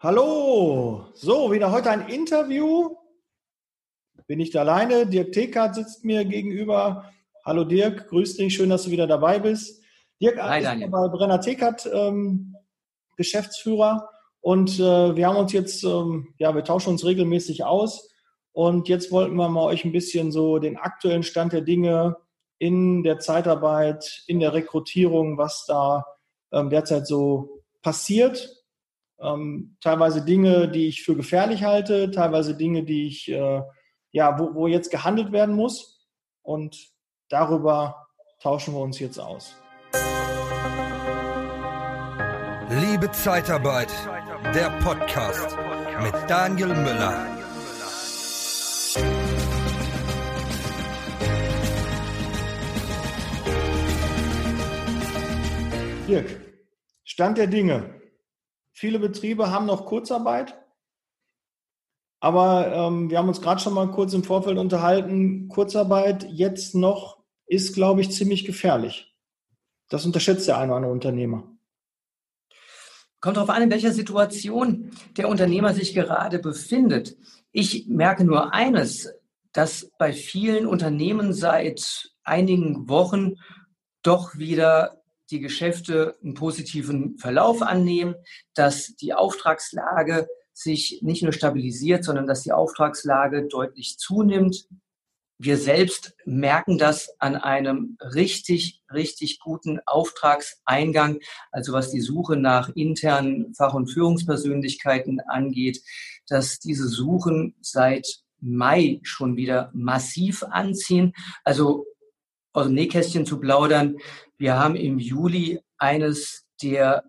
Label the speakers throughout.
Speaker 1: Hallo, so, wieder heute ein Interview. Bin ich alleine. Dirk Tekert sitzt mir gegenüber. Hallo Dirk, grüß dich, schön, dass du wieder dabei bist. Dirk Hi, ist bei Brenner Tekert ähm, Geschäftsführer und äh, wir haben uns jetzt, ähm, ja, wir tauschen uns regelmäßig aus und jetzt wollten wir mal euch ein bisschen so den aktuellen Stand der Dinge in der Zeitarbeit, in der Rekrutierung, was da ähm, derzeit so passiert ähm, teilweise Dinge, die ich für gefährlich halte, teilweise Dinge, die ich, äh, ja, wo, wo jetzt gehandelt werden muss. Und darüber tauschen wir uns jetzt aus.
Speaker 2: Liebe Zeitarbeit, der Podcast mit Daniel Müller.
Speaker 1: Dirk, Stand der Dinge. Viele Betriebe haben noch Kurzarbeit. Aber ähm, wir haben uns gerade schon mal kurz im Vorfeld unterhalten. Kurzarbeit jetzt noch ist, glaube ich, ziemlich gefährlich. Das unterschätzt der eine oder andere Unternehmer.
Speaker 3: Kommt darauf an, in welcher Situation der Unternehmer sich gerade befindet. Ich merke nur eines, dass bei vielen Unternehmen seit einigen Wochen doch wieder die Geschäfte einen positiven Verlauf annehmen, dass die Auftragslage sich nicht nur stabilisiert, sondern dass die Auftragslage deutlich zunimmt. Wir selbst merken das an einem richtig, richtig guten Auftragseingang, also was die Suche nach internen Fach- und Führungspersönlichkeiten angeht, dass diese Suchen seit Mai schon wieder massiv anziehen. Also aus dem Nähkästchen zu plaudern. Wir haben im Juli eines der,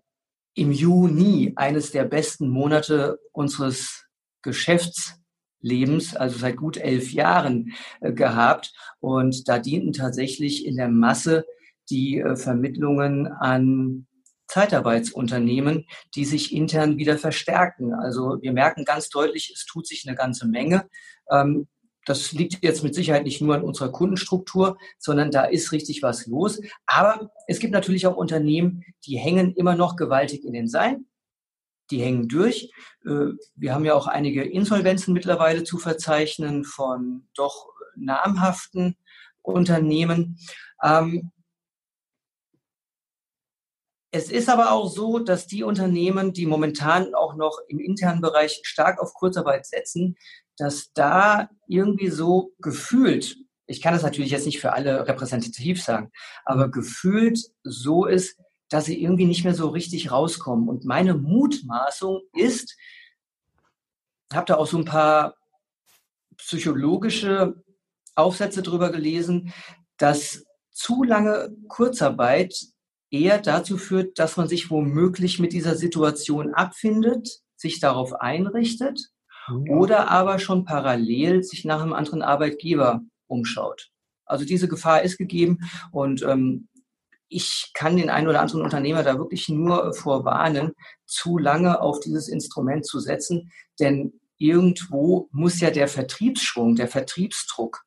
Speaker 3: im Juni eines der besten Monate unseres Geschäftslebens, also seit gut elf Jahren äh, gehabt. Und da dienten tatsächlich in der Masse die äh, Vermittlungen an Zeitarbeitsunternehmen, die sich intern wieder verstärken. Also wir merken ganz deutlich, es tut sich eine ganze Menge. Ähm, das liegt jetzt mit Sicherheit nicht nur an unserer Kundenstruktur, sondern da ist richtig was los. Aber es gibt natürlich auch Unternehmen, die hängen immer noch gewaltig in den Seilen. Die hängen durch. Äh, wir haben ja auch einige Insolvenzen mittlerweile zu verzeichnen von doch namhaften Unternehmen. Ähm, es ist aber auch so, dass die Unternehmen, die momentan auch noch im internen Bereich stark auf Kurzarbeit setzen, dass da irgendwie so gefühlt, ich kann das natürlich jetzt nicht für alle repräsentativ sagen, aber gefühlt so ist, dass sie irgendwie nicht mehr so richtig rauskommen. Und meine Mutmaßung ist, habe da auch so ein paar psychologische Aufsätze drüber gelesen, dass zu lange Kurzarbeit eher dazu führt, dass man sich womöglich mit dieser Situation abfindet, sich darauf einrichtet oder aber schon parallel sich nach einem anderen Arbeitgeber umschaut. Also diese Gefahr ist gegeben und ähm, ich kann den einen oder anderen Unternehmer da wirklich nur vorwarnen, zu lange auf dieses Instrument zu setzen, denn irgendwo muss ja der Vertriebsschwung, der Vertriebsdruck,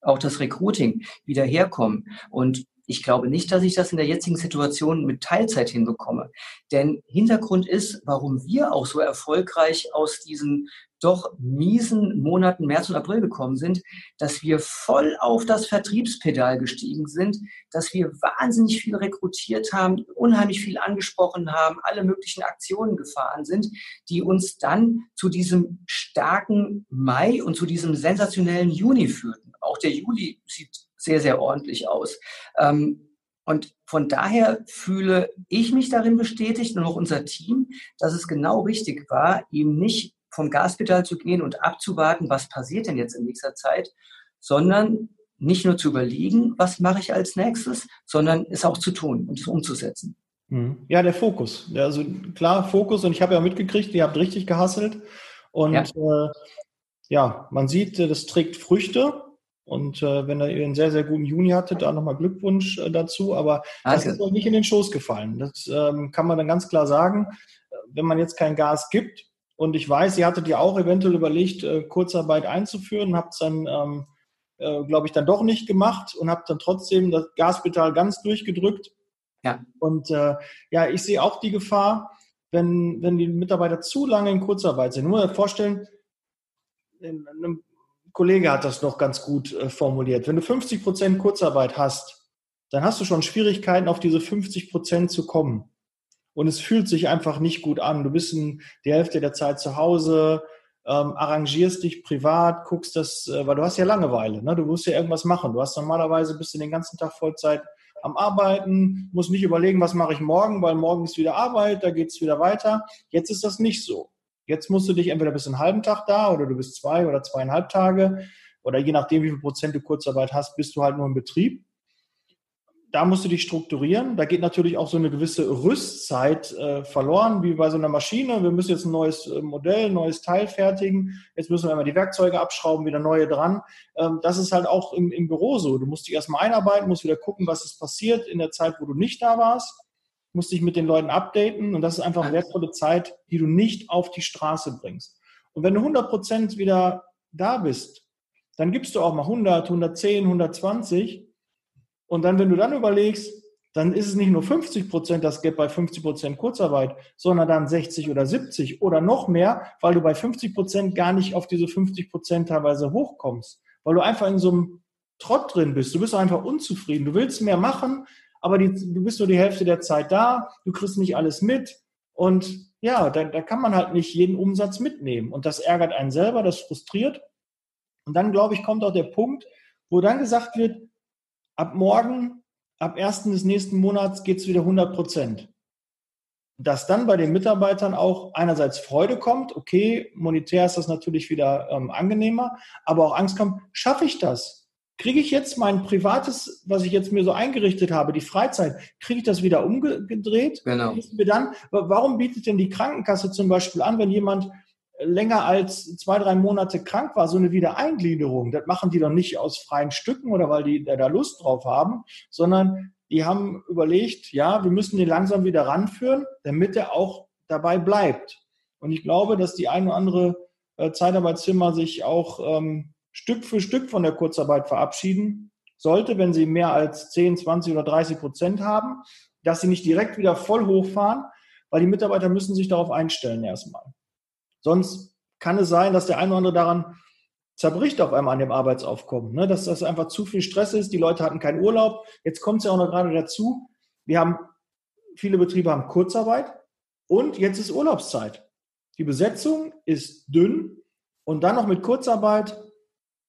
Speaker 3: auch das Recruiting wieder herkommen. Und ich glaube nicht, dass ich das in der jetzigen Situation mit Teilzeit hinbekomme. Denn Hintergrund ist, warum wir auch so erfolgreich aus diesen doch miesen Monaten März und April gekommen sind, dass wir voll auf das Vertriebspedal gestiegen sind, dass wir wahnsinnig viel rekrutiert haben, unheimlich viel angesprochen haben, alle möglichen Aktionen gefahren sind, die uns dann zu diesem starken Mai und zu diesem sensationellen Juni führten. Auch der Juli sieht sehr, sehr ordentlich aus. Ähm, und von daher fühle ich mich darin bestätigt und auch unser Team, dass es genau richtig war, eben nicht vom Gaspedal zu gehen und abzuwarten, was passiert denn jetzt in nächster Zeit, sondern nicht nur zu überlegen, was mache ich als nächstes, sondern es auch zu tun und es umzusetzen.
Speaker 1: Mhm. Ja, der Fokus. Also klar, Fokus und ich habe ja mitgekriegt, ihr habt richtig gehasselt und ja, äh, ja man sieht, das trägt Früchte und äh, wenn ihr einen sehr, sehr guten Juni hattet, da nochmal Glückwunsch äh, dazu. Aber Danke. das ist euch nicht in den Schoß gefallen. Das ähm, kann man dann ganz klar sagen. Wenn man jetzt kein Gas gibt, und ich weiß, ihr hattet ja auch eventuell überlegt, äh, Kurzarbeit einzuführen, habt es dann, ähm, äh, glaube ich, dann doch nicht gemacht und habt dann trotzdem das Gaspedal ganz durchgedrückt. Ja. Und äh, ja, ich sehe auch die Gefahr, wenn, wenn die Mitarbeiter zu lange in Kurzarbeit sind. Nur vorstellen, ein Kollege hat das noch ganz gut äh, formuliert. Wenn du 50 Prozent Kurzarbeit hast, dann hast du schon Schwierigkeiten, auf diese 50 Prozent zu kommen. Und es fühlt sich einfach nicht gut an. Du bist in die Hälfte der Zeit zu Hause, ähm, arrangierst dich privat, guckst das, äh, weil du hast ja Langeweile, ne? du musst ja irgendwas machen. Du hast normalerweise bist du den ganzen Tag Vollzeit am Arbeiten, musst nicht überlegen, was mache ich morgen, weil morgen ist wieder Arbeit, da geht es wieder weiter. Jetzt ist das nicht so. Jetzt musst du dich entweder bis einen halben Tag da oder du bist zwei oder zweieinhalb Tage oder je nachdem, wie viel Prozent du Kurzarbeit hast, bist du halt nur im Betrieb da musst du dich strukturieren. Da geht natürlich auch so eine gewisse Rüstzeit äh, verloren, wie bei so einer Maschine. Wir müssen jetzt ein neues äh, Modell, ein neues Teil fertigen. Jetzt müssen wir immer die Werkzeuge abschrauben, wieder neue dran. Ähm, das ist halt auch im, im Büro so. Du musst dich erstmal einarbeiten, musst wieder gucken, was ist passiert in der Zeit, wo du nicht da warst. Musst dich mit den Leuten updaten und das ist einfach wertvolle Zeit, die du nicht auf die Straße bringst. Und wenn du 100 Prozent wieder da bist, dann gibst du auch mal 100, 110, 120 und dann, wenn du dann überlegst, dann ist es nicht nur 50 Prozent das Gap bei 50 Prozent Kurzarbeit, sondern dann 60 oder 70 oder noch mehr, weil du bei 50 Prozent gar nicht auf diese 50 Prozent teilweise hochkommst, weil du einfach in so einem Trott drin bist. Du bist einfach unzufrieden. Du willst mehr machen, aber die, du bist nur die Hälfte der Zeit da. Du kriegst nicht alles mit. Und ja, da, da kann man halt nicht jeden Umsatz mitnehmen. Und das ärgert einen selber, das frustriert. Und dann, glaube ich, kommt auch der Punkt, wo dann gesagt wird, ab morgen, ab 1. des nächsten Monats geht es wieder 100 Prozent. Dass dann bei den Mitarbeitern auch einerseits Freude kommt, okay, monetär ist das natürlich wieder ähm, angenehmer, aber auch Angst kommt, schaffe ich das? Kriege ich jetzt mein privates, was ich jetzt mir so eingerichtet habe, die Freizeit, kriege ich das wieder umgedreht? Genau. dann, warum bietet denn die Krankenkasse zum Beispiel an, wenn jemand länger als zwei, drei Monate krank war, so eine Wiedereingliederung. Das machen die doch nicht aus freien Stücken oder weil die da Lust drauf haben, sondern die haben überlegt, ja, wir müssen den langsam wieder ranführen, damit er auch dabei bleibt. Und ich glaube, dass die ein oder andere äh, Zeitarbeitsfirma sich auch ähm, Stück für Stück von der Kurzarbeit verabschieden sollte, wenn sie mehr als 10, 20 oder 30 Prozent haben, dass sie nicht direkt wieder voll hochfahren, weil die Mitarbeiter müssen sich darauf einstellen erstmal. Sonst kann es sein, dass der eine oder andere daran zerbricht auf einmal an dem Arbeitsaufkommen, ne? dass das einfach zu viel Stress ist. Die Leute hatten keinen Urlaub. Jetzt kommt es ja auch noch gerade dazu. Wir haben, viele Betriebe haben Kurzarbeit und jetzt ist Urlaubszeit. Die Besetzung ist dünn und dann noch mit Kurzarbeit,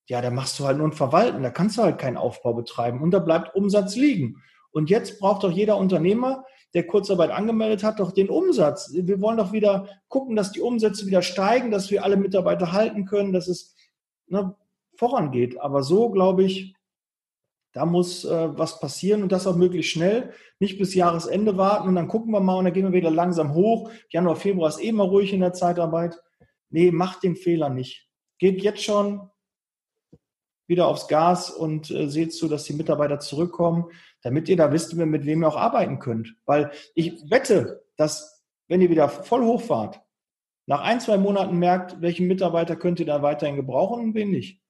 Speaker 1: ja, da machst du halt nur ein Verwalten, da kannst du halt keinen Aufbau betreiben und da bleibt Umsatz liegen. Und jetzt braucht doch jeder Unternehmer der Kurzarbeit angemeldet hat, doch den Umsatz. Wir wollen doch wieder gucken, dass die Umsätze wieder steigen, dass wir alle Mitarbeiter halten können, dass es ne, vorangeht. Aber so, glaube ich, da muss äh, was passieren und das auch möglichst schnell. Nicht bis Jahresende warten und dann gucken wir mal und dann gehen wir wieder langsam hoch. Januar, Februar ist eh mal ruhig in der Zeitarbeit. Nee, macht den Fehler nicht. Geht jetzt schon wieder aufs Gas und äh, seht zu, dass die Mitarbeiter zurückkommen damit ihr da wisst, mit wem ihr auch arbeiten könnt. Weil ich wette, dass wenn ihr wieder voll hochfahrt, nach ein, zwei Monaten merkt, welchen Mitarbeiter könnt ihr da weiterhin gebrauchen und wen nicht.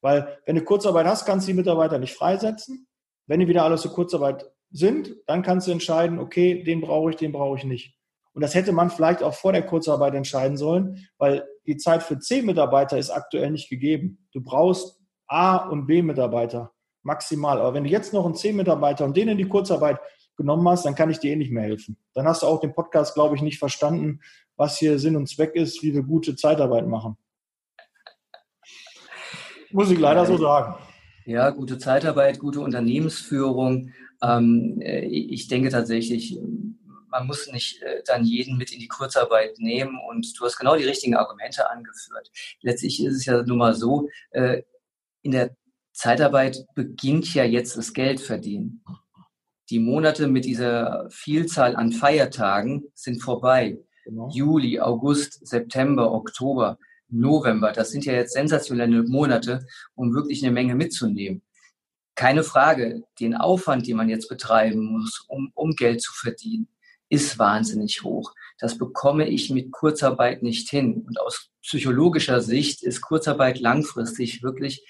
Speaker 1: Weil wenn du Kurzarbeit hast, kannst du die Mitarbeiter nicht freisetzen. Wenn die wieder alle zur Kurzarbeit sind, dann kannst du entscheiden, okay, den brauche ich, den brauche ich nicht. Und das hätte man vielleicht auch vor der Kurzarbeit entscheiden sollen, weil die Zeit für C-Mitarbeiter ist aktuell nicht gegeben. Du brauchst A- und B-Mitarbeiter maximal. Aber wenn du jetzt noch einen C-Mitarbeiter und den in die Kurzarbeit genommen hast, dann kann ich dir eh nicht mehr helfen. Dann hast du auch den Podcast, glaube ich, nicht verstanden, was hier Sinn und Zweck ist, wie wir gute Zeitarbeit machen. Muss ich leider so sagen.
Speaker 3: Ja, gute Zeitarbeit, gute Unternehmensführung. Ähm, äh, ich denke tatsächlich, man muss nicht äh, dann jeden mit in die Kurzarbeit nehmen und du hast genau die richtigen Argumente angeführt. Letztlich ist es ja nun mal so, äh, in der Zeitarbeit beginnt ja jetzt das Geldverdienen. Die Monate mit dieser Vielzahl an Feiertagen sind vorbei. Genau. Juli, August, September, Oktober, November, das sind ja jetzt sensationelle Monate, um wirklich eine Menge mitzunehmen. Keine Frage, den Aufwand, den man jetzt betreiben muss, um, um Geld zu verdienen, ist wahnsinnig hoch. Das bekomme ich mit Kurzarbeit nicht hin. Und aus psychologischer Sicht ist Kurzarbeit langfristig wirklich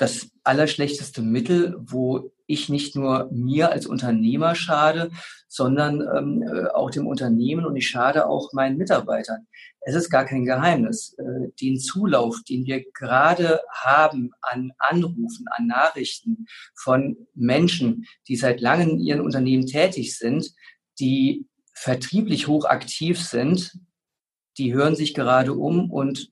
Speaker 3: das allerschlechteste Mittel, wo ich nicht nur mir als Unternehmer schade, sondern ähm, äh, auch dem Unternehmen und ich schade auch meinen Mitarbeitern. Es ist gar kein Geheimnis. Äh, den Zulauf, den wir gerade haben an Anrufen, an Nachrichten von Menschen, die seit langem in ihren Unternehmen tätig sind, die vertrieblich hochaktiv sind, die hören sich gerade um und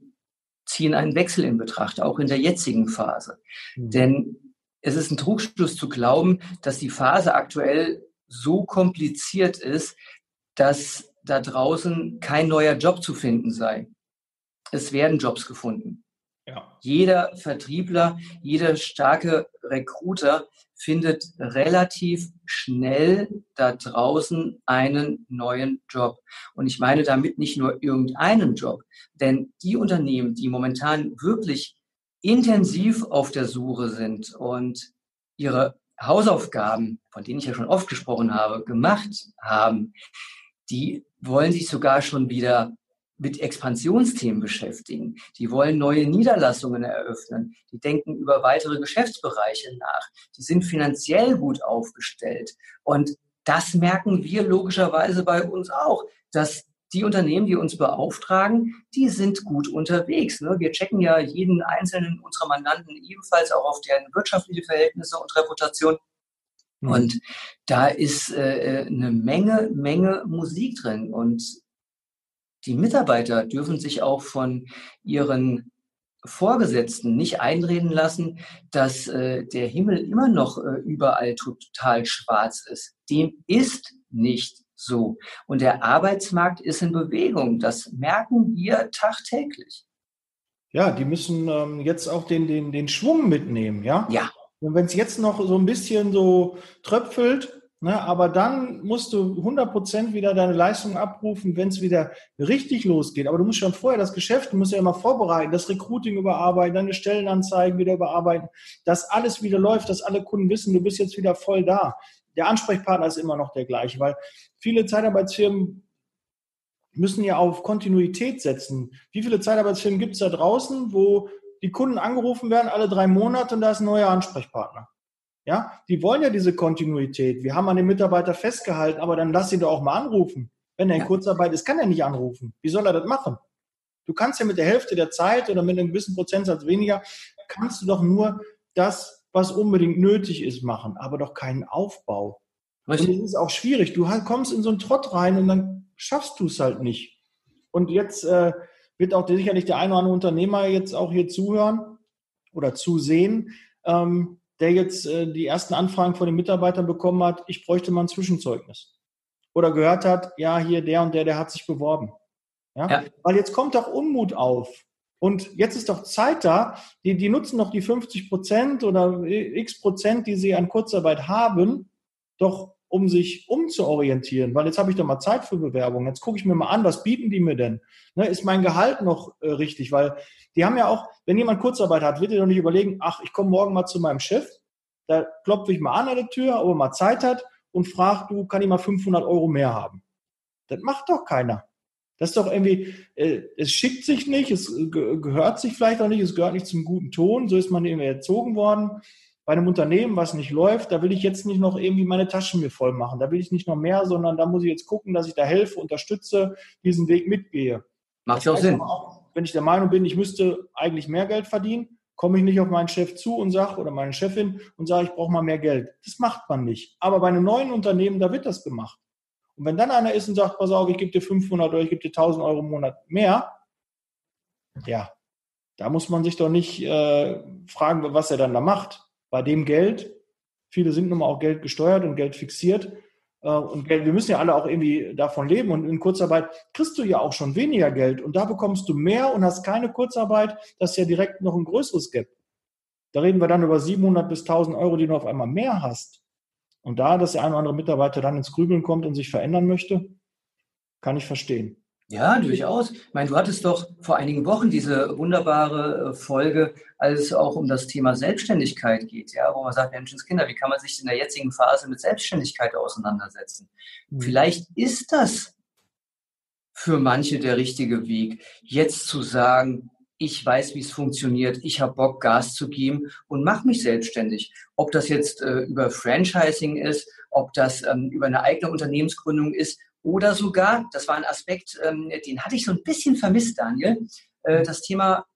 Speaker 3: ziehen einen Wechsel in Betracht, auch in der jetzigen Phase. Mhm. Denn es ist ein Trugschluss zu glauben, dass die Phase aktuell so kompliziert ist, dass da draußen kein neuer Job zu finden sei. Es werden Jobs gefunden. Ja. Jeder Vertriebler, jeder starke Recruiter findet relativ schnell da draußen einen neuen Job. Und ich meine damit nicht nur irgendeinen Job, denn die Unternehmen, die momentan wirklich intensiv auf der Suche sind und ihre Hausaufgaben, von denen ich ja schon oft gesprochen habe, gemacht haben, die wollen sich sogar schon wieder mit Expansionsthemen beschäftigen. Die wollen neue Niederlassungen eröffnen. Die denken über weitere Geschäftsbereiche nach. Die sind finanziell gut aufgestellt. Und das merken wir logischerweise bei uns auch, dass die Unternehmen, die uns beauftragen, die sind gut unterwegs. Ne? Wir checken ja jeden einzelnen unserer Mandanten ebenfalls auch auf deren wirtschaftliche Verhältnisse und Reputation. Mhm. Und da ist äh, äh, eine Menge, Menge Musik drin. Und die Mitarbeiter dürfen sich auch von ihren Vorgesetzten nicht einreden lassen, dass äh, der Himmel immer noch äh, überall total schwarz ist. Dem ist nicht so. Und der Arbeitsmarkt ist in Bewegung. Das merken wir tagtäglich.
Speaker 1: Ja, die müssen ähm, jetzt auch den, den, den Schwung mitnehmen, ja?
Speaker 3: Ja.
Speaker 1: Und wenn es jetzt noch so ein bisschen so tröpfelt, ne, aber dann musst du 100% wieder deine Leistung abrufen, wenn es wieder richtig losgeht. Aber du musst schon vorher das Geschäft, du musst ja immer vorbereiten, das Recruiting überarbeiten, deine Stellenanzeigen wieder überarbeiten, dass alles wieder läuft, dass alle Kunden wissen, du bist jetzt wieder voll da der Ansprechpartner ist immer noch der gleiche, weil viele Zeitarbeitsfirmen müssen ja auf Kontinuität setzen. Wie viele Zeitarbeitsfirmen gibt es da draußen, wo die Kunden angerufen werden alle drei Monate und da ist ein neuer Ansprechpartner? Ja, die wollen ja diese Kontinuität. Wir haben an den Mitarbeiter festgehalten, aber dann lass ihn doch auch mal anrufen. Wenn er in Kurzarbeit ist, kann er nicht anrufen. Wie soll er das machen? Du kannst ja mit der Hälfte der Zeit oder mit einem gewissen Prozentsatz weniger, kannst du doch nur das was unbedingt nötig ist, machen, aber doch keinen Aufbau. Richtig. Und es ist auch schwierig. Du kommst in so einen Trott rein und dann schaffst du es halt nicht. Und jetzt äh, wird auch sicherlich der eine oder andere Unternehmer jetzt auch hier zuhören oder zusehen, ähm, der jetzt äh, die ersten Anfragen von den Mitarbeitern bekommen hat, ich bräuchte mal ein Zwischenzeugnis. Oder gehört hat, ja, hier der und der, der hat sich beworben. Ja? ja. Weil jetzt kommt doch Unmut auf. Und jetzt ist doch Zeit da, die, die nutzen doch die 50 Prozent oder x Prozent, die sie an Kurzarbeit haben, doch um sich umzuorientieren, weil jetzt habe ich doch mal Zeit für Bewerbung. Jetzt gucke ich mir mal an, was bieten die mir denn? Ne, ist mein Gehalt noch äh, richtig? Weil die haben ja auch, wenn jemand Kurzarbeit hat, wird er doch nicht überlegen, ach, ich komme morgen mal zu meinem Chef, da klopfe ich mal an an der Tür, ob er mal Zeit hat und fragt, du, kann ich mal 500 Euro mehr haben? Das macht doch keiner. Das ist doch irgendwie, äh, es schickt sich nicht, es gehört sich vielleicht auch nicht, es gehört nicht zum guten Ton, so ist man irgendwie erzogen worden. Bei einem Unternehmen, was nicht läuft, da will ich jetzt nicht noch irgendwie meine Taschen mir voll machen. Da will ich nicht noch mehr, sondern da muss ich jetzt gucken, dass ich da helfe, unterstütze, diesen Weg mitgehe.
Speaker 3: Macht ja auch Sinn.
Speaker 1: Auch, wenn ich der Meinung bin, ich müsste eigentlich mehr Geld verdienen, komme ich nicht auf meinen Chef zu und sage, oder meine Chefin und sage, ich brauche mal mehr Geld. Das macht man nicht. Aber bei einem neuen Unternehmen, da wird das gemacht. Und wenn dann einer ist und sagt, pass auf, ich gebe dir 500 oder ich gebe dir 1000 Euro im Monat mehr, ja, da muss man sich doch nicht äh, fragen, was er dann da macht. Bei dem Geld, viele sind nun mal auch Geld gesteuert und Geld fixiert. Äh, und Geld, wir müssen ja alle auch irgendwie davon leben. Und in Kurzarbeit kriegst du ja auch schon weniger Geld. Und da bekommst du mehr und hast keine Kurzarbeit. Das ist ja direkt noch ein größeres Gap. Da reden wir dann über 700 bis 1000 Euro, die du auf einmal mehr hast. Und da, dass der eine oder andere Mitarbeiter dann ins Grübeln kommt und sich verändern möchte, kann ich verstehen.
Speaker 3: Ja, durchaus. Ich meine, du hattest doch vor einigen Wochen diese wunderbare äh, Folge, als es auch um das Thema Selbstständigkeit geht, ja, wo man sagt, Menschenskinder, wie kann man sich in der jetzigen Phase mit Selbstständigkeit auseinandersetzen? Mhm. Vielleicht ist das für manche der richtige Weg, jetzt zu sagen, ich weiß, wie es funktioniert, ich habe Bock, Gas zu geben und mache mich selbstständig. Ob das jetzt äh, über Franchising ist, ob das ähm, über eine eigene Unternehmensgründung ist oder sogar, das war ein Aspekt, ähm, den hatte ich so ein bisschen vermisst, Daniel, äh, das Thema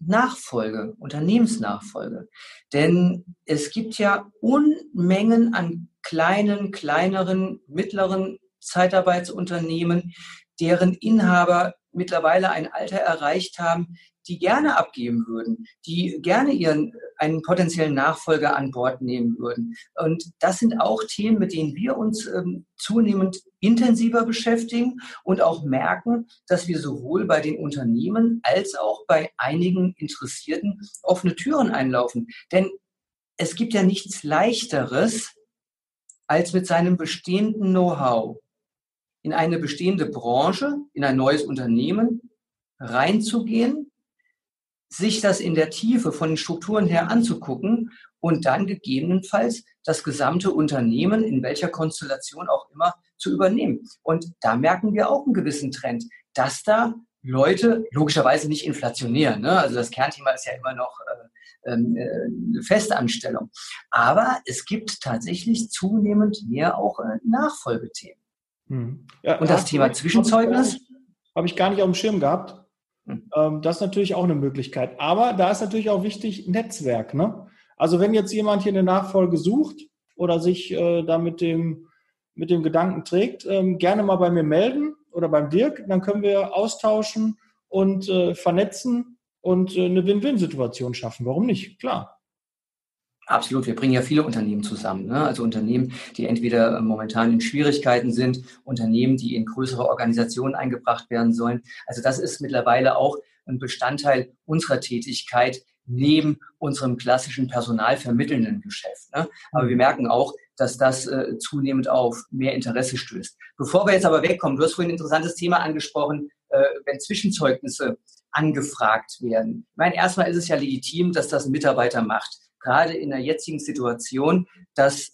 Speaker 3: Nachfolge, Unternehmensnachfolge. Denn es gibt ja Unmengen an kleinen, kleineren, mittleren Zeitarbeitsunternehmen, deren Inhaber mittlerweile ein Alter erreicht haben, die gerne abgeben würden, die gerne ihren einen potenziellen Nachfolger an Bord nehmen würden. Und das sind auch Themen, mit denen wir uns ähm, zunehmend intensiver beschäftigen und auch merken, dass wir sowohl bei den Unternehmen als auch bei einigen Interessierten offene Türen einlaufen. Denn es gibt ja nichts leichteres, als mit seinem bestehenden Know-how in eine bestehende Branche, in ein neues Unternehmen reinzugehen, sich das in der Tiefe von den Strukturen her anzugucken und dann gegebenenfalls das gesamte Unternehmen in welcher Konstellation auch immer zu übernehmen. Und da merken wir auch einen gewissen Trend, dass da Leute, logischerweise nicht inflationär, ne? also das Kernthema ist ja immer noch äh, ähm, äh, eine Festanstellung, aber es gibt tatsächlich zunehmend mehr auch äh, Nachfolgethemen. Hm. Ja, Und das Thema Zwischenzeugnis?
Speaker 1: Habe ich gar nicht auf dem Schirm gehabt. Hm. Ähm, das ist natürlich auch eine Möglichkeit. Aber da ist natürlich auch wichtig Netzwerk. Ne? Also wenn jetzt jemand hier eine Nachfolge sucht oder sich äh, da mit dem, mit dem Gedanken trägt, ähm, gerne mal bei mir melden oder beim Dirk. Dann können wir austauschen und äh, vernetzen und äh, eine Win-Win-Situation schaffen. Warum nicht? Klar.
Speaker 3: Absolut, wir bringen ja viele Unternehmen zusammen. Ne? Also Unternehmen, die entweder äh, momentan in Schwierigkeiten sind, Unternehmen, die in größere Organisationen eingebracht werden sollen. Also das ist mittlerweile auch ein Bestandteil unserer Tätigkeit neben unserem klassischen personalvermittelnden Geschäft. Ne? Aber wir merken auch, dass das äh, zunehmend auf mehr Interesse stößt. Bevor wir jetzt aber wegkommen, du hast vorhin ein interessantes Thema angesprochen, äh, wenn Zwischenzeugnisse angefragt werden. Ich meine, erstmal ist es ja legitim, dass das ein Mitarbeiter macht gerade in der jetzigen Situation, dass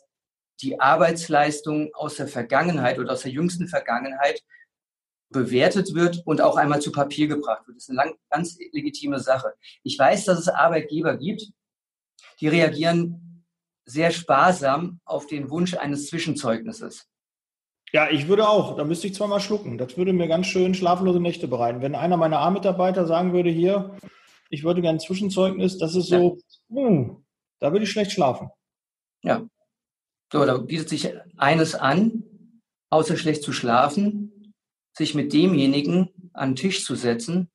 Speaker 3: die Arbeitsleistung aus der Vergangenheit oder aus der jüngsten Vergangenheit bewertet wird und auch einmal zu Papier gebracht wird. Das ist eine lang, ganz legitime Sache. Ich weiß, dass es Arbeitgeber gibt, die reagieren sehr sparsam auf den Wunsch eines Zwischenzeugnisses.
Speaker 1: Ja, ich würde auch. Da müsste ich zweimal schlucken. Das würde mir ganz schön schlaflose Nächte bereiten. Wenn einer meiner A-Mitarbeiter sagen würde, hier, ich würde gerne ein Zwischenzeugnis, das ist so, ja. hm, da würde ich schlecht schlafen.
Speaker 3: Ja. So, da bietet sich eines an, außer schlecht zu schlafen, sich mit demjenigen an den Tisch zu setzen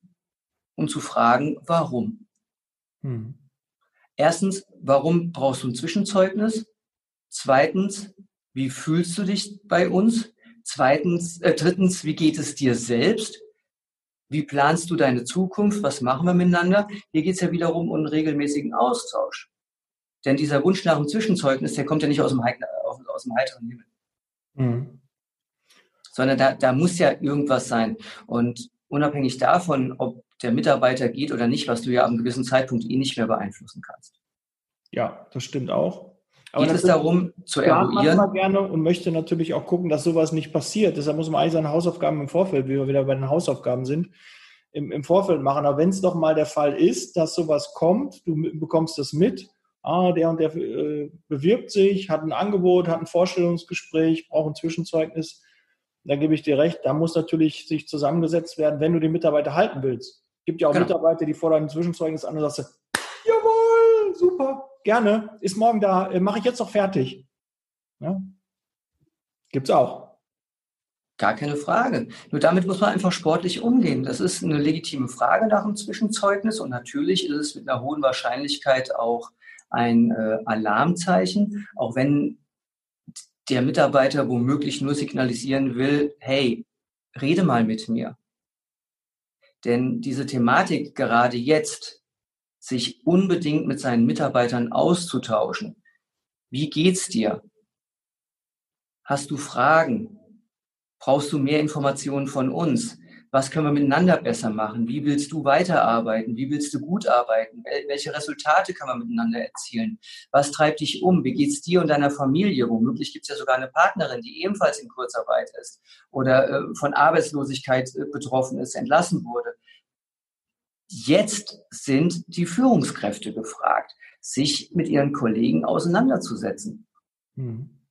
Speaker 3: und zu fragen, warum. Hm. Erstens, warum brauchst du ein Zwischenzeugnis? Zweitens, wie fühlst du dich bei uns? Zweitens, äh, drittens, wie geht es dir selbst? Wie planst du deine Zukunft? Was machen wir miteinander? Hier geht es ja wiederum um einen regelmäßigen Austausch. Denn dieser Wunsch nach dem Zwischenzeugnis, der kommt ja nicht aus dem, aus dem heiteren Himmel. Mhm. Sondern da, da muss ja irgendwas sein. Und unabhängig davon, ob der Mitarbeiter geht oder nicht, was du ja einem gewissen Zeitpunkt eh nicht mehr beeinflussen kannst.
Speaker 1: Ja, das stimmt auch.
Speaker 3: Aber geht es darum, zu eruieren?
Speaker 1: Man gerne und möchte natürlich auch gucken, dass sowas nicht passiert. Deshalb muss man eigentlich seine Hausaufgaben im Vorfeld, wie wir wieder bei den Hausaufgaben sind, im, im Vorfeld machen. Aber wenn es doch mal der Fall ist, dass sowas kommt, du bekommst das mit, ah, der und der äh, bewirbt sich, hat ein Angebot, hat ein Vorstellungsgespräch, braucht ein Zwischenzeugnis, dann gebe ich dir recht, da muss natürlich sich zusammengesetzt werden, wenn du den Mitarbeiter halten willst. Es gibt ja auch genau. Mitarbeiter, die fordern ein Zwischenzeugnis an und sagst, jawohl, super, gerne, ist morgen da, äh, mache ich jetzt noch fertig. Ja? Gibt's auch.
Speaker 3: Gar keine Frage. Nur damit muss man einfach sportlich umgehen. Das ist eine legitime Frage nach dem Zwischenzeugnis und natürlich ist es mit einer hohen Wahrscheinlichkeit auch ein äh, Alarmzeichen, auch wenn der Mitarbeiter womöglich nur signalisieren will, hey, rede mal mit mir. Denn diese Thematik gerade jetzt, sich unbedingt mit seinen Mitarbeitern auszutauschen. Wie geht's dir? Hast du Fragen? Brauchst du mehr Informationen von uns? Was können wir miteinander besser machen? Wie willst du weiterarbeiten? Wie willst du gut arbeiten? Welche Resultate kann man miteinander erzielen? Was treibt dich um? Wie geht's dir und deiner Familie? Womöglich gibt es ja sogar eine Partnerin, die ebenfalls in Kurzarbeit ist oder äh, von Arbeitslosigkeit äh, betroffen ist, entlassen wurde. Jetzt sind die Führungskräfte gefragt, sich mit ihren Kollegen auseinanderzusetzen. Mhm.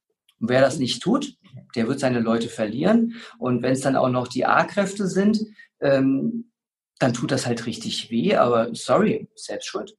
Speaker 3: Und wer das nicht tut, der wird seine Leute verlieren. Und wenn es dann auch noch die A-Kräfte sind, ähm, dann tut das halt richtig weh. Aber sorry, selbst schuld.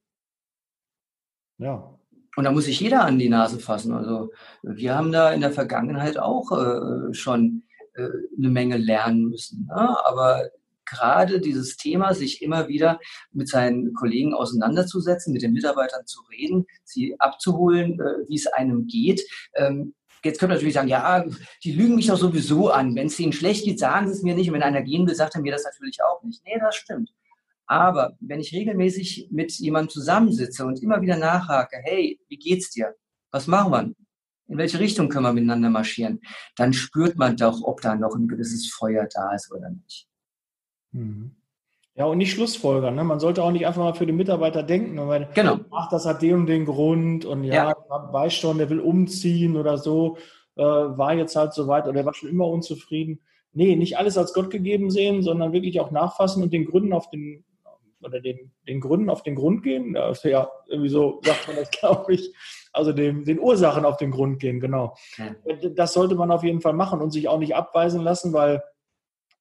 Speaker 3: Ja. Und da muss sich jeder an die Nase fassen. Also wir haben da in der Vergangenheit auch äh, schon äh, eine Menge lernen müssen. Ne? Aber gerade dieses Thema, sich immer wieder mit seinen Kollegen auseinanderzusetzen, mit den Mitarbeitern zu reden, sie abzuholen, äh, wie es einem geht. Ähm, jetzt können natürlich sagen, ja, die lügen mich doch sowieso an. Wenn es ihnen schlecht geht, sagen sie es mir nicht. Und wenn einer gehen will, sagt er mir das natürlich auch nicht. Nee, das stimmt. Aber wenn ich regelmäßig mit jemandem zusammensitze und immer wieder nachhake, hey, wie geht's dir? Was machen wir? In welche Richtung können wir miteinander marschieren? Dann spürt man doch, ob da noch ein gewisses Feuer da ist oder nicht.
Speaker 1: Mhm. Ja, und nicht Schlussfolgern. Ne? Man sollte auch nicht einfach mal für den Mitarbeiter denken. Weil,
Speaker 3: genau.
Speaker 1: Ach, das hat den und den Grund und ja, ja. weiß schon, der will umziehen oder so, äh, war jetzt halt so weit oder der war schon immer unzufrieden. Nee, nicht alles als Gott gegeben sehen, sondern wirklich auch nachfassen und den Gründen auf den oder den, den Gründen auf den Grund gehen. Ja, irgendwie so sagt man das, glaube ich. Also dem, den Ursachen auf den Grund gehen, genau. Ja. Das sollte man auf jeden Fall machen und sich auch nicht abweisen lassen, weil äh,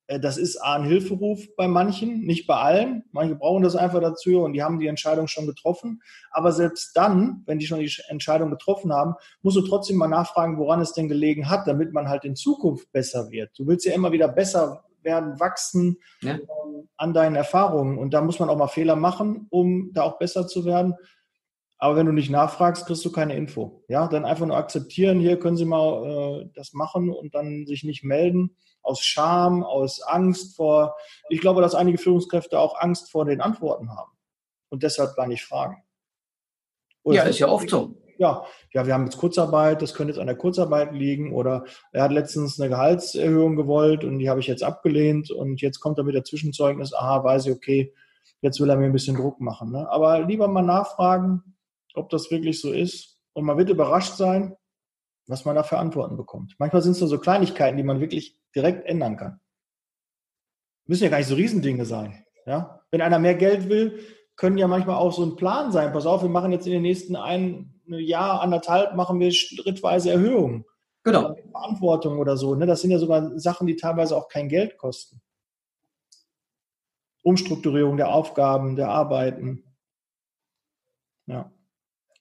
Speaker 1: das ist ein Hilferuf bei manchen, nicht bei allen. Manche brauchen das einfach dazu und die haben die Entscheidung schon getroffen. Aber selbst dann, wenn die schon die Entscheidung getroffen haben, musst du trotzdem mal nachfragen, woran es denn gelegen hat, damit man halt in Zukunft besser wird. Du willst ja immer wieder besser werden, wachsen ja. ähm, an deinen Erfahrungen. Und da muss man auch mal Fehler machen, um da auch besser zu werden. Aber wenn du nicht nachfragst, kriegst du keine Info. Ja, dann einfach nur akzeptieren, hier können Sie mal äh, das machen und dann sich nicht melden aus Scham, aus Angst vor. Ich glaube, dass einige Führungskräfte auch Angst vor den Antworten haben und deshalb gar nicht fragen.
Speaker 3: Oder ja, ist ja oft so.
Speaker 1: Ja, ja, wir haben jetzt Kurzarbeit, das könnte jetzt an der Kurzarbeit liegen oder er hat letztens eine Gehaltserhöhung gewollt und die habe ich jetzt abgelehnt und jetzt kommt er mit der Zwischenzeugnis, aha, weiß ich, okay, jetzt will er mir ein bisschen Druck machen. Ne? Aber lieber mal nachfragen, ob das wirklich so ist. Und man wird überrascht sein, was man da für Antworten bekommt. Manchmal sind es nur so Kleinigkeiten, die man wirklich direkt ändern kann. Müssen ja gar nicht so Riesendinge sein. Ja? Wenn einer mehr Geld will, können ja manchmal auch so ein Plan sein. Pass auf, wir machen jetzt in den nächsten ein Jahr, anderthalb, machen wir schrittweise Erhöhungen. Genau. Verantwortung oder so. Ne? Das sind ja sogar Sachen, die teilweise auch kein Geld kosten. Umstrukturierung der Aufgaben, der Arbeiten.
Speaker 3: Ja.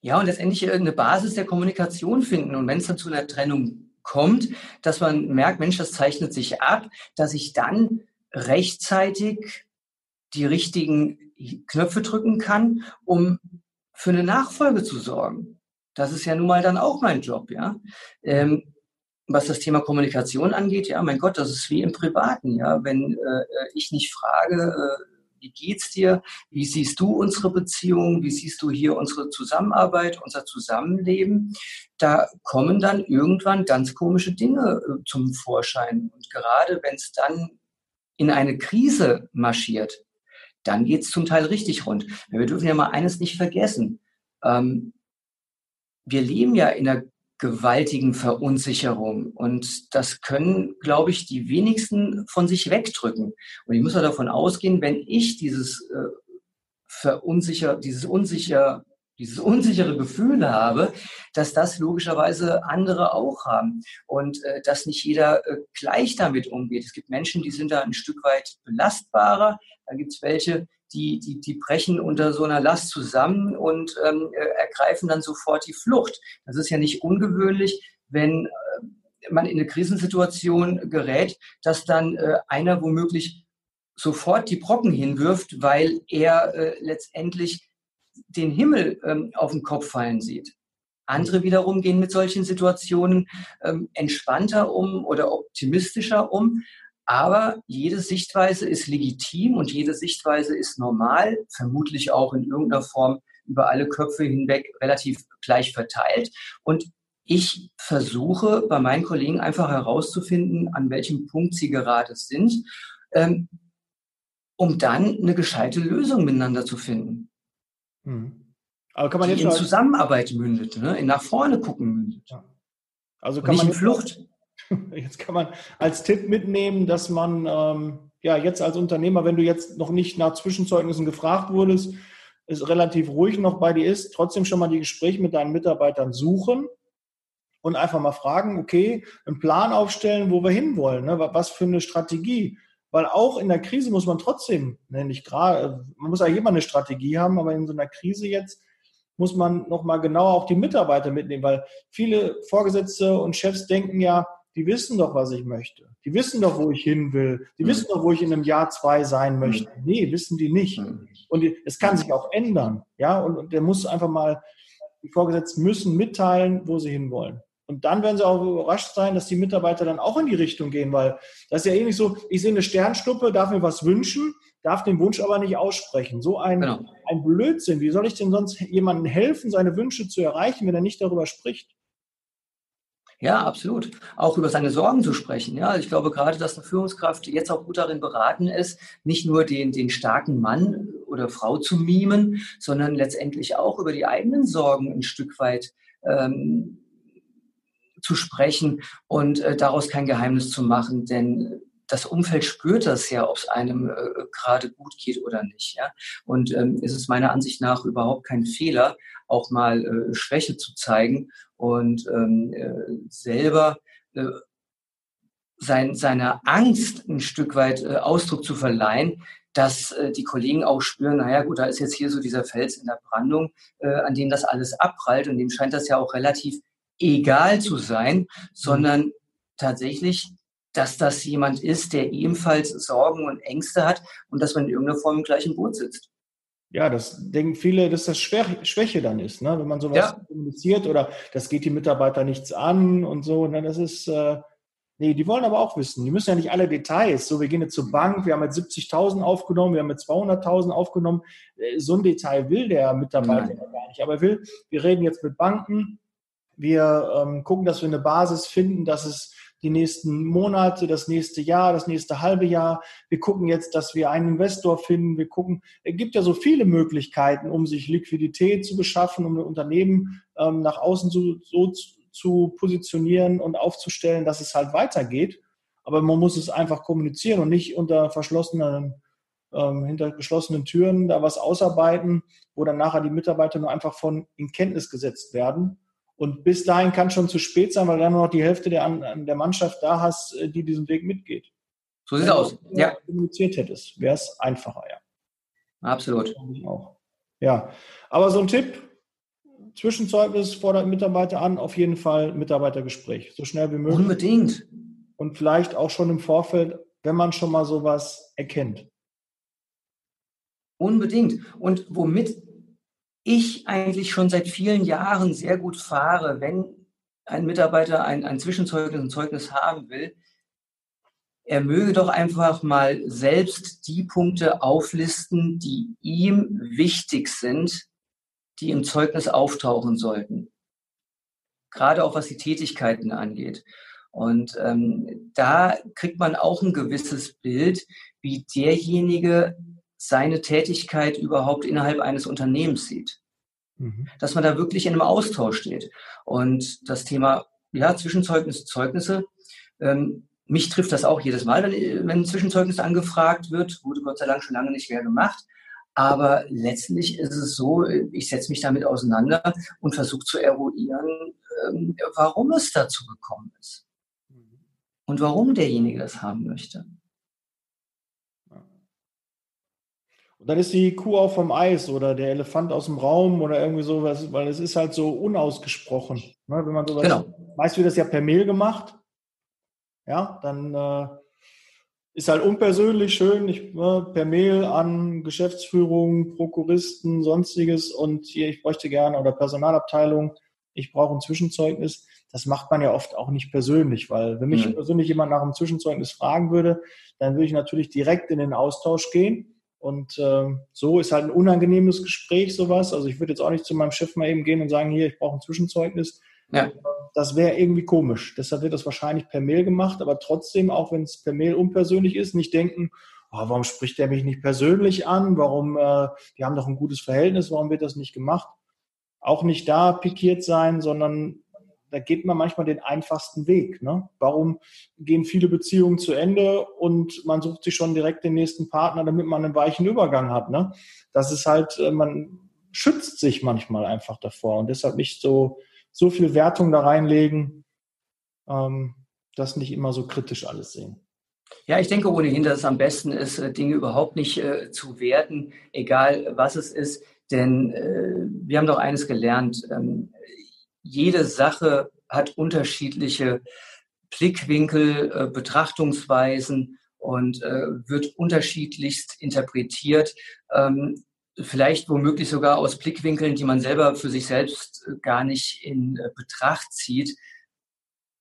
Speaker 3: Ja, und letztendlich eine Basis der Kommunikation finden. Und wenn es dann zu einer Trennung kommt, dass man merkt, Mensch, das zeichnet sich ab, dass ich dann rechtzeitig die richtigen Knöpfe drücken kann, um für eine Nachfolge zu sorgen. Das ist ja nun mal dann auch mein Job, ja. Ähm, was das Thema Kommunikation angeht, ja, mein Gott, das ist wie im Privaten, ja. Wenn äh, ich nicht frage, äh, wie geht's dir? Wie siehst du unsere Beziehung? Wie siehst du hier unsere Zusammenarbeit, unser Zusammenleben? Da kommen dann irgendwann ganz komische Dinge äh, zum Vorschein. Und gerade wenn es dann in eine Krise marschiert, dann geht es zum Teil richtig rund. Wir dürfen ja mal eines nicht vergessen. Ähm, wir leben ja in einer gewaltigen Verunsicherung. Und das können, glaube ich, die wenigsten von sich wegdrücken. Und ich muss ja davon ausgehen, wenn ich dieses äh, verunsicher, dieses unsicher, dieses unsichere Gefühl habe, dass das logischerweise andere auch haben und äh, dass nicht jeder äh, gleich damit umgeht. Es gibt Menschen, die sind da ein Stück weit belastbarer. Da gibt es welche, die, die, die brechen unter so einer Last zusammen und ähm, äh, ergreifen dann sofort die Flucht. Das ist ja nicht ungewöhnlich, wenn äh, man in eine Krisensituation gerät, dass dann äh, einer womöglich sofort die Brocken hinwirft, weil er äh, letztendlich den Himmel ähm, auf den Kopf fallen sieht. Andere wiederum gehen mit solchen Situationen ähm, entspannter um oder optimistischer um. Aber jede Sichtweise ist legitim und jede Sichtweise ist normal, vermutlich auch in irgendeiner Form über alle Köpfe hinweg relativ gleich verteilt. Und ich versuche bei meinen Kollegen einfach herauszufinden, an welchem Punkt sie gerade sind, ähm, um dann eine gescheite Lösung miteinander zu finden. Hm. Aber kann man die jetzt in Zusammenarbeit mündet, ne? in nach vorne gucken mündet. Ja.
Speaker 1: Also kann man in Flucht. Jetzt kann man als Tipp mitnehmen, dass man ähm, ja, jetzt als Unternehmer, wenn du jetzt noch nicht nach Zwischenzeugnissen gefragt wurdest, es relativ ruhig noch bei dir ist, trotzdem schon mal die Gespräche mit deinen Mitarbeitern suchen und einfach mal fragen, okay, einen Plan aufstellen, wo wir hinwollen, ne? was für eine Strategie. Weil auch in der Krise muss man trotzdem, ne, nicht gerade, man muss ja immer eine Strategie haben, aber in so einer Krise jetzt muss man nochmal genauer auch die Mitarbeiter mitnehmen, weil viele Vorgesetzte und Chefs denken ja, die wissen doch, was ich möchte. Die wissen doch, wo ich hin will. Die mhm. wissen doch, wo ich in einem Jahr zwei sein möchte. Mhm. Nee, wissen die nicht. Mhm. Und es kann sich auch ändern. Ja, und, und der muss einfach mal, die Vorgesetzten müssen mitteilen, wo sie hinwollen. Und dann werden sie auch überrascht sein, dass die Mitarbeiter dann auch in die Richtung gehen, weil das ist ja ähnlich so, ich sehe eine Sternschnuppe, darf mir was wünschen, darf den Wunsch aber nicht aussprechen. So ein, genau. ein Blödsinn. Wie soll ich denn sonst jemandem helfen, seine Wünsche zu erreichen, wenn er nicht darüber spricht?
Speaker 3: Ja, absolut. Auch über seine Sorgen zu sprechen. Ja, ich glaube gerade, dass eine Führungskraft jetzt auch gut darin beraten ist, nicht nur den, den starken Mann oder Frau zu mimen, sondern letztendlich auch über die eigenen Sorgen ein Stück weit ähm, zu sprechen und äh, daraus kein Geheimnis zu machen. Denn das Umfeld spürt das ja, ob es einem äh, gerade gut geht oder nicht. Ja? Und ähm, es ist meiner Ansicht nach überhaupt kein Fehler, auch mal äh, Schwäche zu zeigen und ähm, äh, selber äh, sein, seiner Angst ein Stück weit äh, Ausdruck zu verleihen, dass äh, die Kollegen auch spüren, naja gut, da ist jetzt hier so dieser Fels in der Brandung, äh, an dem das alles abprallt und dem scheint das ja auch relativ egal zu sein, sondern tatsächlich, dass das jemand ist, der ebenfalls Sorgen und Ängste hat und dass man in irgendeiner Form im gleichen Boot sitzt
Speaker 1: ja, das denken viele, dass das Schwäche dann ist, ne? wenn man sowas ja. kommuniziert oder das geht die Mitarbeiter nichts an und so. Ne? Das ist, äh, nee, die wollen aber auch wissen. Die müssen ja nicht alle Details. So, wir gehen jetzt zur Bank, wir haben jetzt 70.000 aufgenommen, wir haben jetzt 200.000 aufgenommen. Äh, so ein Detail will der Mitarbeiter Nein. gar nicht. Aber er will, wir reden jetzt mit Banken, wir ähm, gucken, dass wir eine Basis finden, dass es die nächsten Monate, das nächste Jahr, das nächste halbe Jahr. Wir gucken jetzt, dass wir einen Investor finden. Wir gucken, es gibt ja so viele Möglichkeiten, um sich Liquidität zu beschaffen, um ein Unternehmen ähm, nach außen so, so zu positionieren und aufzustellen, dass es halt weitergeht. Aber man muss es einfach kommunizieren und nicht unter verschlossenen, ähm, hinter geschlossenen Türen da was ausarbeiten, wo dann nachher die Mitarbeiter nur einfach von in Kenntnis gesetzt werden und bis dahin kann schon zu spät sein, weil dann nur noch die Hälfte der, der Mannschaft da hast, äh, die diesen Weg mitgeht.
Speaker 3: So sieht es aus.
Speaker 1: Ja. kommuniziert hättest, wäre es einfacher, ja.
Speaker 3: Absolut.
Speaker 1: Auch. Ja, aber so ein Tipp, Zwischenzeugnis fordert Mitarbeiter an, auf jeden Fall Mitarbeitergespräch, so schnell wie möglich.
Speaker 3: Unbedingt.
Speaker 1: Und vielleicht auch schon im Vorfeld, wenn man schon mal sowas erkennt.
Speaker 3: Unbedingt. Und womit ich eigentlich schon seit vielen Jahren sehr gut fahre, wenn ein Mitarbeiter ein, ein Zwischenzeugnis, ein Zeugnis haben will, er möge doch einfach mal selbst die Punkte auflisten, die ihm wichtig sind, die im Zeugnis auftauchen sollten. Gerade auch was die Tätigkeiten angeht. Und ähm, da kriegt man auch ein gewisses Bild, wie derjenige seine Tätigkeit überhaupt innerhalb eines Unternehmens sieht. Mhm. Dass man da wirklich in einem Austausch steht. Und das Thema ja, Zwischenzeugnisse, Zeugnisse, ähm, mich trifft das auch jedes Mal, wenn, wenn ein Zwischenzeugnis angefragt wird. Wurde Gott sei Dank schon lange nicht mehr gemacht. Aber letztendlich ist es so, ich setze mich damit auseinander und versuche zu eruieren, ähm, warum es dazu gekommen ist. Mhm. Und warum derjenige das haben möchte.
Speaker 1: Und dann ist die Kuh auch vom Eis oder der Elefant aus dem Raum oder irgendwie sowas, weil es ist halt so unausgesprochen. Ne? Wenn man sowas, genau. meist wird das ja per Mail gemacht. Ja, dann äh, ist halt unpersönlich schön, ich, ne, per Mail an Geschäftsführung, Prokuristen, sonstiges und hier, ich bräuchte gerne oder Personalabteilung, ich brauche ein Zwischenzeugnis. Das macht man ja oft auch nicht persönlich, weil wenn mich mhm. persönlich jemand nach einem Zwischenzeugnis fragen würde, dann würde ich natürlich direkt in den Austausch gehen und äh, so ist halt ein unangenehmes Gespräch, sowas. Also ich würde jetzt auch nicht zu meinem Chef mal eben gehen und sagen, hier, ich brauche ein Zwischenzeugnis. Ja. Das wäre irgendwie komisch. Deshalb wird das wahrscheinlich per Mail gemacht, aber trotzdem, auch wenn es per Mail unpersönlich ist, nicht denken, oh, warum spricht der mich nicht persönlich an? Warum, äh, wir haben doch ein gutes Verhältnis, warum wird das nicht gemacht? Auch nicht da pikiert sein, sondern da geht man manchmal den einfachsten Weg. Ne? Warum gehen viele Beziehungen zu Ende und man sucht sich schon direkt den nächsten Partner, damit man einen weichen Übergang hat? Ne? Das ist halt, äh, man schützt sich manchmal einfach davor und deshalb nicht so, so viel Wertung da reinlegen, ähm, das nicht immer so kritisch alles sehen.
Speaker 3: Ja, ich denke ohnehin, dass es am besten ist, äh, Dinge überhaupt nicht äh, zu werten, egal was es ist. Denn äh, wir haben doch eines gelernt, ähm, jede Sache hat unterschiedliche Blickwinkel, äh, Betrachtungsweisen und äh, wird unterschiedlichst interpretiert. Ähm, vielleicht womöglich sogar aus Blickwinkeln, die man selber für sich selbst äh, gar nicht in äh, Betracht zieht.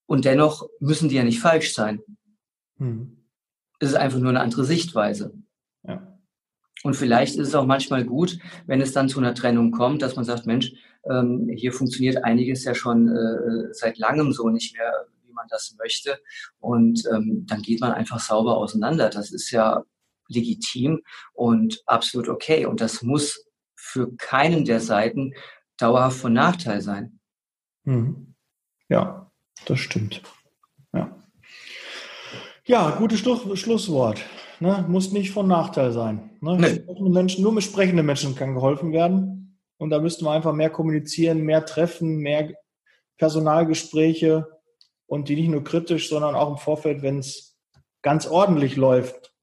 Speaker 3: Und dennoch müssen die ja nicht falsch sein. Hm. Es ist einfach nur eine andere Sichtweise. Ja. Und vielleicht ist es auch manchmal gut, wenn es dann zu einer Trennung kommt, dass man sagt, Mensch, ähm, hier funktioniert einiges ja schon äh, seit langem so nicht mehr, wie man das möchte. Und ähm, dann geht man einfach sauber auseinander. Das ist ja legitim und absolut okay. Und das muss für keinen der Seiten dauerhaft von Nachteil sein.
Speaker 1: Mhm. Ja, das stimmt. Ja. Ja, gutes Schlusswort. Ne? Muss nicht von Nachteil sein. Ne? Nee. Menschen, nur mit sprechenden Menschen kann geholfen werden. Und da müssten wir einfach mehr kommunizieren, mehr treffen, mehr Personalgespräche und die nicht nur kritisch, sondern auch im Vorfeld, wenn es ganz ordentlich läuft,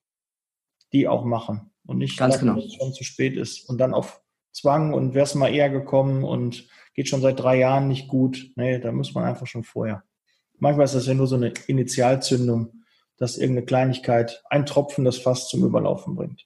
Speaker 1: die auch machen. Und nicht,
Speaker 3: ganz genau. wenn
Speaker 1: es schon zu spät ist. Und dann auf Zwang und wäre es mal eher gekommen und geht schon seit drei Jahren nicht gut. Nee, da muss man einfach schon vorher. Manchmal ist das ja nur so eine Initialzündung dass irgendeine Kleinigkeit, ein Tropfen das Fass zum Überlaufen bringt.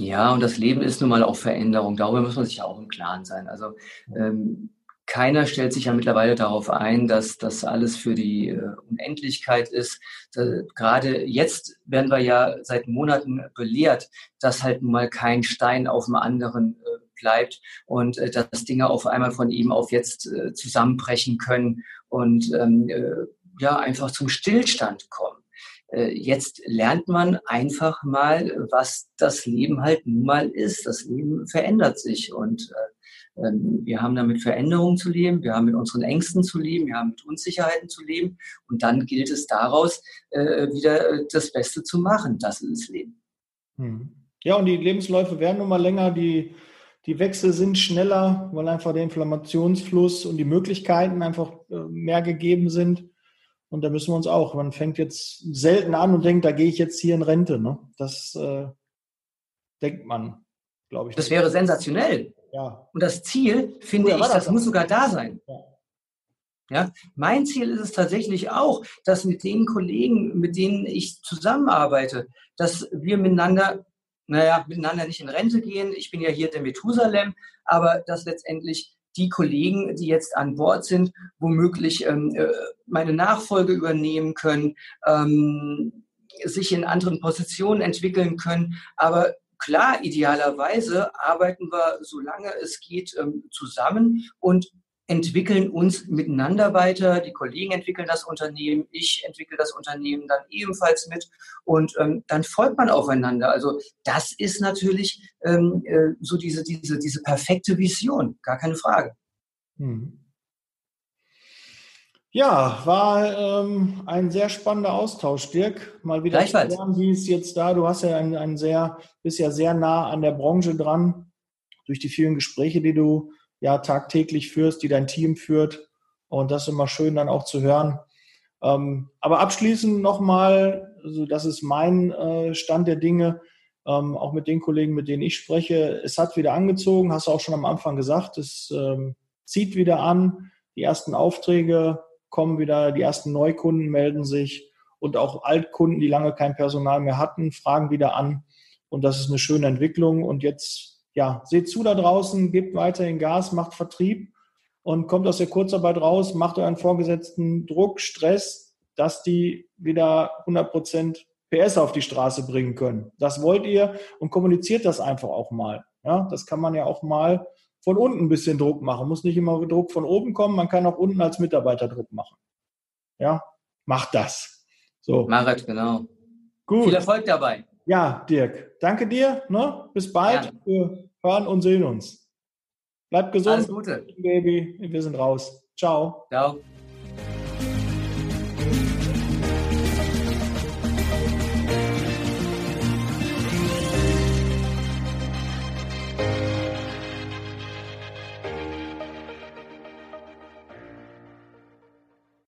Speaker 3: Ja, und das Leben ist nun mal auch Veränderung. Darüber muss man sich auch im Klaren sein. Also ähm, keiner stellt sich ja mittlerweile darauf ein, dass das alles für die äh, Unendlichkeit ist. Da, gerade jetzt werden wir ja seit Monaten belehrt, dass halt nun mal kein Stein auf dem anderen äh, bleibt und äh, dass Dinge auf einmal von ihm auf jetzt äh, zusammenbrechen können und ähm, äh, ja einfach zum Stillstand kommen. Äh, jetzt lernt man einfach mal, was das Leben halt nun mal ist. Das Leben verändert sich und äh, ähm, wir haben damit Veränderungen zu leben, wir haben mit unseren Ängsten zu leben, wir haben mit Unsicherheiten zu leben und dann gilt es daraus, äh, wieder das Beste zu machen. Das ist das Leben.
Speaker 1: Hm. Ja, und die Lebensläufe werden nun mal länger, die, die Wechsel sind schneller, weil einfach der Inflammationsfluss und die Möglichkeiten einfach mehr gegeben sind. Und da müssen wir uns auch, man fängt jetzt selten an und denkt, da gehe ich jetzt hier in Rente. Ne? Das äh, denkt man, glaube ich.
Speaker 3: Das wäre sensationell. Ja. Und das Ziel, finde ich, das, das muss sogar da sein. Ja. Ja, mein Ziel ist es tatsächlich auch, dass mit den Kollegen, mit denen ich zusammenarbeite, dass wir miteinander, naja, miteinander nicht in Rente gehen. Ich bin ja hier der Methusalem, aber dass letztendlich die Kollegen, die jetzt an Bord sind, womöglich ähm, äh, meine Nachfolge übernehmen können, ähm, sich in anderen Positionen entwickeln können. Aber klar, idealerweise arbeiten wir, solange es geht, ähm, zusammen und entwickeln uns miteinander weiter. Die Kollegen entwickeln das Unternehmen, ich entwickle das Unternehmen dann ebenfalls mit und ähm, dann folgt man aufeinander. Also das ist natürlich ähm, äh, so diese, diese, diese perfekte Vision, gar keine Frage. Hm.
Speaker 1: Ja, war ähm, ein sehr spannender Austausch, Dirk. Mal wieder
Speaker 3: zu hören,
Speaker 1: wie es jetzt da, du hast ja einen, einen sehr, bist ja sehr nah an der Branche dran, durch die vielen Gespräche, die du ja tagtäglich führst, die dein Team führt. Und das ist immer schön dann auch zu hören. Ähm, aber abschließend nochmal, also das ist mein äh, Stand der Dinge, ähm, auch mit den Kollegen, mit denen ich spreche. Es hat wieder angezogen, hast du auch schon am Anfang gesagt, es ähm, zieht wieder an. Die ersten Aufträge kommen wieder, die ersten Neukunden melden sich und auch Altkunden, die lange kein Personal mehr hatten, fragen wieder an. Und das ist eine schöne Entwicklung. Und jetzt ja, seht zu da draußen, gebt weiterhin Gas, macht Vertrieb und kommt aus der Kurzarbeit raus, macht euren Vorgesetzten Druck, Stress, dass die wieder 100 Prozent PS auf die Straße bringen können. Das wollt ihr und kommuniziert das einfach auch mal. Ja, das kann man ja auch mal von unten ein bisschen Druck machen. Muss nicht immer Druck von oben kommen, man kann auch unten als Mitarbeiter Druck machen. Ja, macht das.
Speaker 3: So. Macht, genau. Gut. Viel Erfolg dabei.
Speaker 1: Ja, Dirk, danke dir. Ne? Bis bald. Ja. Wir hören und sehen uns. Bleib gesund,
Speaker 3: Alles Gute.
Speaker 1: Baby. Wir sind raus. Ciao.
Speaker 3: Ciao.